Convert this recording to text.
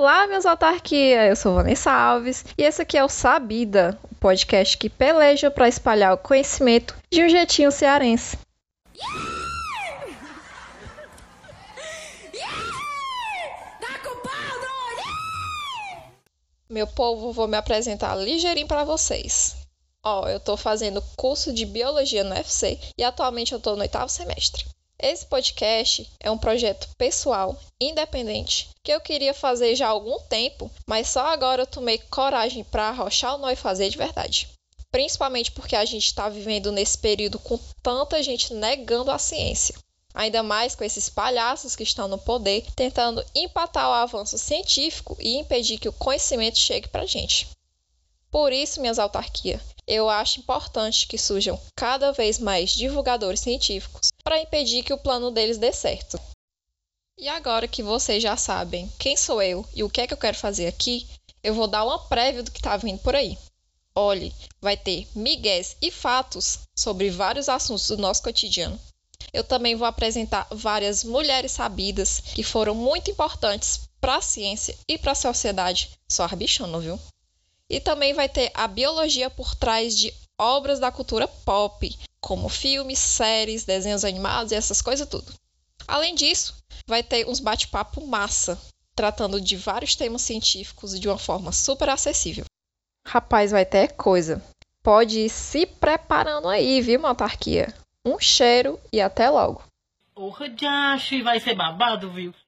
Olá, meus autarquia! Eu sou Vanessa Alves e esse aqui é o Sabida, o podcast que peleja para espalhar o conhecimento de um jeitinho cearense. Meu povo, vou me apresentar ligeirinho para vocês. Ó, eu tô fazendo curso de biologia no UFC e atualmente eu tô no oitavo semestre. Esse podcast é um projeto pessoal, independente, que eu queria fazer já há algum tempo, mas só agora eu tomei coragem para arrochar o nó e fazer de verdade. Principalmente porque a gente está vivendo nesse período com tanta gente negando a ciência. Ainda mais com esses palhaços que estão no poder tentando empatar o avanço científico e impedir que o conhecimento chegue para a gente. Por isso, minhas autarquias, eu acho importante que surjam cada vez mais divulgadores científicos para impedir que o plano deles dê certo. E agora que vocês já sabem quem sou eu e o que é que eu quero fazer aqui, eu vou dar uma prévia do que está vindo por aí. Olhe, vai ter migués e fatos sobre vários assuntos do nosso cotidiano. Eu também vou apresentar várias mulheres sabidas que foram muito importantes para a ciência e para a sociedade. Só arbichando, viu? E também vai ter a biologia por trás de obras da cultura pop, como filmes, séries, desenhos animados e essas coisas tudo. Além disso, vai ter uns bate-papo massa, tratando de vários temas científicos de uma forma super acessível. Rapaz, vai ter coisa. Pode ir se preparando aí, viu, autarquia? Um cheiro e até logo. Porra, de vai ser babado, viu?